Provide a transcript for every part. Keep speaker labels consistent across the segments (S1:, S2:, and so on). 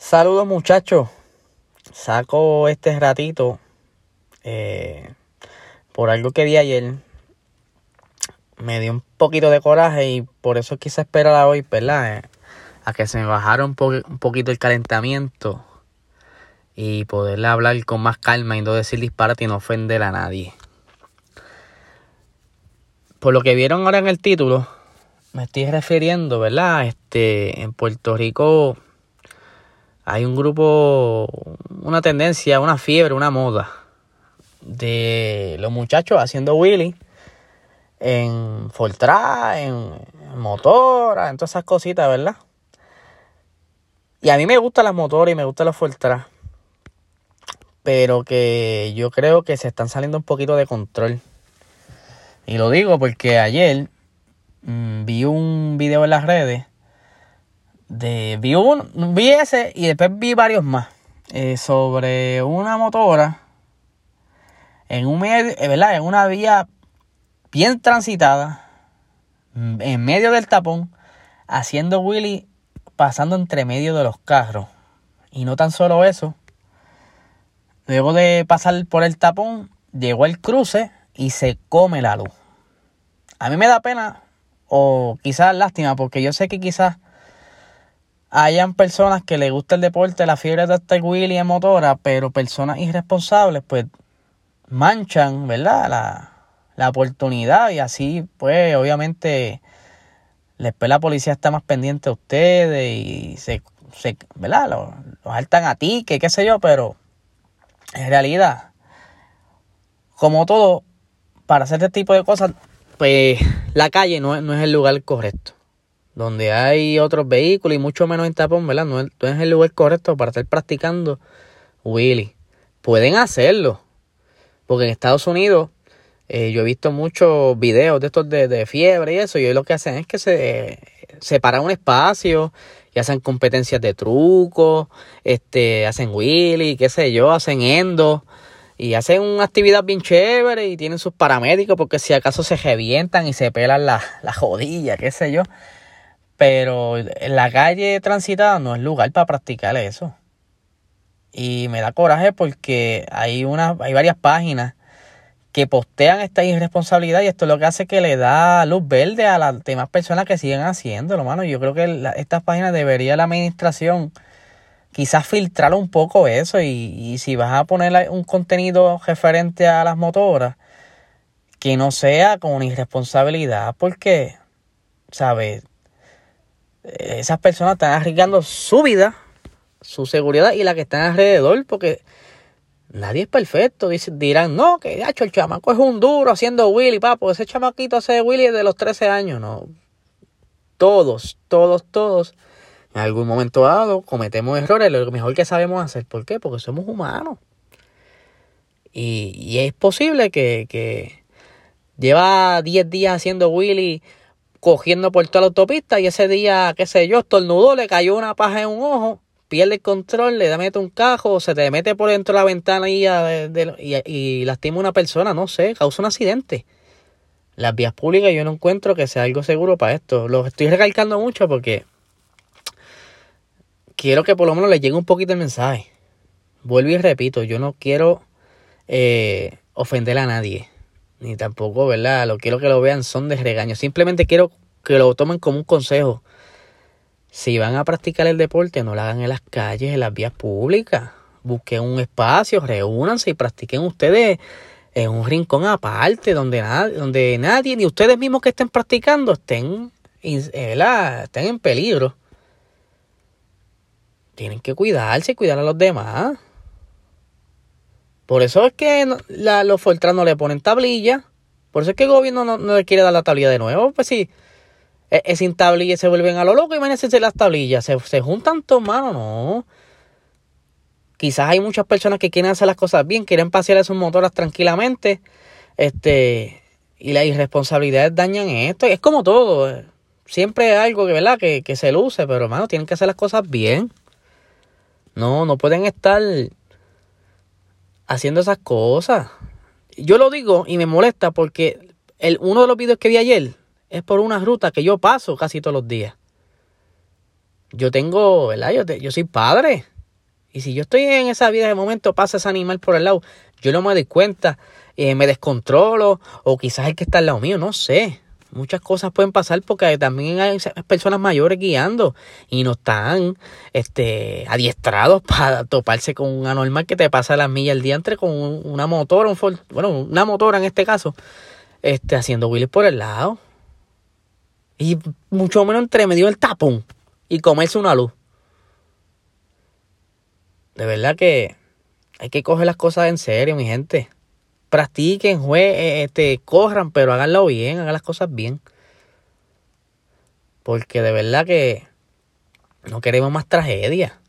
S1: Saludos muchachos. Saco este ratito eh, por algo que vi ayer. Me dio un poquito de coraje y por eso quise esperar a hoy, ¿verdad? Eh, a que se me bajara un, un poquito el calentamiento y poderle hablar con más calma y no decir disparate y no ofender a nadie. Por lo que vieron ahora en el título, me estoy refiriendo, ¿verdad? Este, en Puerto Rico hay un grupo, una tendencia, una fiebre, una moda de los muchachos haciendo Willy en Fortra, en, motora, en todas esas cositas, ¿verdad? Y a mí me gustan las motoras y me gustan los Fortra. Pero que yo creo que se están saliendo un poquito de control. Y lo digo porque ayer mm, vi un video en las redes. De, vi, un, vi ese y después vi varios más. Eh, sobre una motora en un medio, eh, ¿verdad? En una vía bien transitada, mm, en medio del tapón, haciendo Willy pasando entre medio de los carros. Y no tan solo eso, luego de pasar por el tapón, llegó el cruce y se come la luz. A mí me da pena o quizás lástima porque yo sé que quizás hayan personas que les gusta el deporte, la fiebre de este Willy en motora, pero personas irresponsables pues manchan, ¿verdad? La, la oportunidad y así pues obviamente después la policía está más pendiente a ustedes y se, se ¿verdad? Los, los altan a ti, que qué sé yo, pero en realidad, como todo, para hacer este tipo de cosas pues la calle no, es el lugar correcto. Donde hay otros vehículos y mucho menos en tapón, ¿verdad? No es, el lugar correcto para estar practicando Willy. Pueden hacerlo. Porque en Estados Unidos eh, yo he visto muchos videos de estos de, fiebre y eso. Y ellos lo que hacen es que se separan un espacio y hacen competencias de truco, este, hacen Willy, qué sé yo, hacen endo y hacen una actividad bien chévere y tienen sus paramédicos porque si acaso se revientan y se pelan la jodillas, qué sé yo. Pero la calle transitada no es lugar para practicar eso. Y me da coraje porque hay, una, hay varias páginas que postean esta irresponsabilidad y esto es lo que hace que le da luz verde a las demás personas que siguen haciéndolo, mano. Yo creo que estas páginas debería la administración quizás filtrar un poco eso y, si vas a poner un contenido referente a las motoras, que no sea con irresponsabilidad, porque, ¿sabes? Esas personas están arriesgando su vida, su seguridad y la que están alrededor, porque nadie es perfecto. dirán, no, que hecho el chamaco es un duro haciendo Willy, papo, ese chamaquito hace Willy desde los 13 años, no. Todos, todos, todos en algún momento dado cometemos errores, lo mejor que sabemos hacer. ¿Por qué? Porque somos humanos. Y, es posible que, que lleva 10 días haciendo Willy cogiendo por toda la autopista y ese día, qué sé yo, estornudó, le cayó una paja en un ojo, pierde el control, le da mete un cajo, se te mete por dentro de la ventana y, y, y lastima a una persona, no sé, causa un accidente. Las vías públicas yo no encuentro que sea algo seguro para esto. Lo estoy recalcando mucho porque quiero que por lo menos le llegue un poquito el mensaje. Vuelvo y repito, yo no quiero eh, ofender a nadie. Ni tampoco, ¿verdad? Lo quiero que lo vean son de regaño. Simplemente quiero que lo tomen como un consejo. Si van a practicar el deporte, no lo hagan en las calles, en las vías públicas. Busquen un espacio, reúnanse y practiquen ustedes en un rincón aparte, donde, donde nadie, ni ustedes mismos que estén practicando, estén, ¿verdad? estén en peligro tienen que cuidarse y cuidar a los demás. Por eso es que los Fortran no le ponen tablilla. Por eso es que el gobierno no, le quiere dar la tablilla de nuevo. Pues sí, es, e, sin tablilla se vuelven a lo loco. Imagínense las tablillas. Se, se juntan todos, mano, no. Quizás hay muchas personas que quieren hacer las cosas bien, quieren pasear a sus motoras tranquilamente. Este, y las irresponsabilidades dañan esto. Es como todo. Siempre hay algo que, ¿verdad? Que, que se luce, pero hermano, tienen que hacer las cosas bien. No, no pueden estar haciendo esas cosas. Yo lo digo y me molesta porque el, uno de los videos que vi ayer es por una ruta que yo paso casi todos los días. yo tengo, ¿verdad? Yo, yo soy padre. Y si yo estoy en esa vida, de momento pasa ese animal por el lado, yo no me doy cuenta, eh, me descontrolo, o quizás el que está al lado mío, no sé. Muchas cosas pueden pasar porque también hay personas mayores guiando y no están este, adiestrados para toparse con un anormal que te pasa las millas al día entre con una motora, un bueno, una motora en este caso, este, haciendo wheelies por el lado. Y mucho menos entre medio del tapón y comerse una luz. De verdad que hay que coger las cosas en serio, mi gente. Practiquen, jueguen, eh, este, corran, pero háganlo bien, hagan las cosas bien. Porque de verdad que no queremos más tragedia.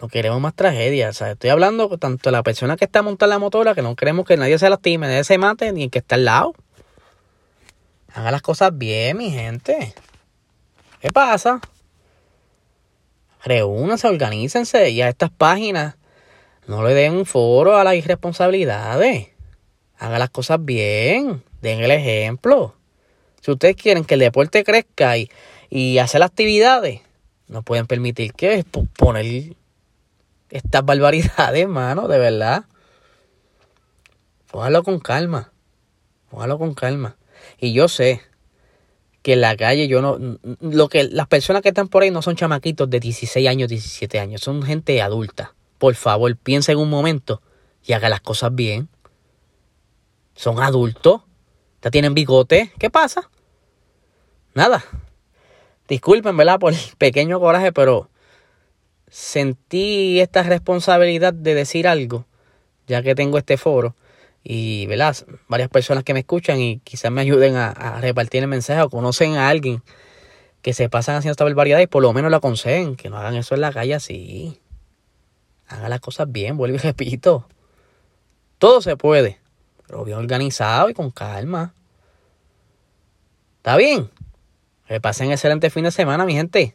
S1: No queremos más tragedia. O sea, estoy hablando tanto de la persona que está montada en la motora, que no queremos que nadie se lastime, nadie se mate, ni el que está al lado. Hagan las cosas bien, mi gente. ¿Qué pasa? Reúnanse, organícense y a estas páginas no le den foro a las irresponsabilidades. Hagan las cosas bien. Den el ejemplo. Si ustedes quieren que el deporte crezca y, y hacer actividades, no pueden permitir que poner estas barbaridades, hermano, de verdad. Póngalo con calma. Póngalo con calma. Y yo sé que en la calle yo no lo que las personas que están por ahí no son chamaquitos de 16 años, 17 años, son gente adulta. Por favor, piensa en un momento y haga las cosas bien. Son adultos, ya tienen bigote, ¿qué pasa? Nada. Disculpen, ¿verdad? Por el pequeño coraje, pero sentí esta responsabilidad de decir algo, ya que tengo este foro y ¿verdad? varias personas que me escuchan y quizás me ayuden a, repartir el mensaje o conocen a alguien que se pasan haciendo esta barbaridad y por lo menos lo aconsejen, que no hagan eso en la calle así. Hagan las cosas bien, vuelvo y repito. Todo se puede, pero bien organizado y con calma. ¿Está bien? Que pasen excelente fin de semana, mi gente.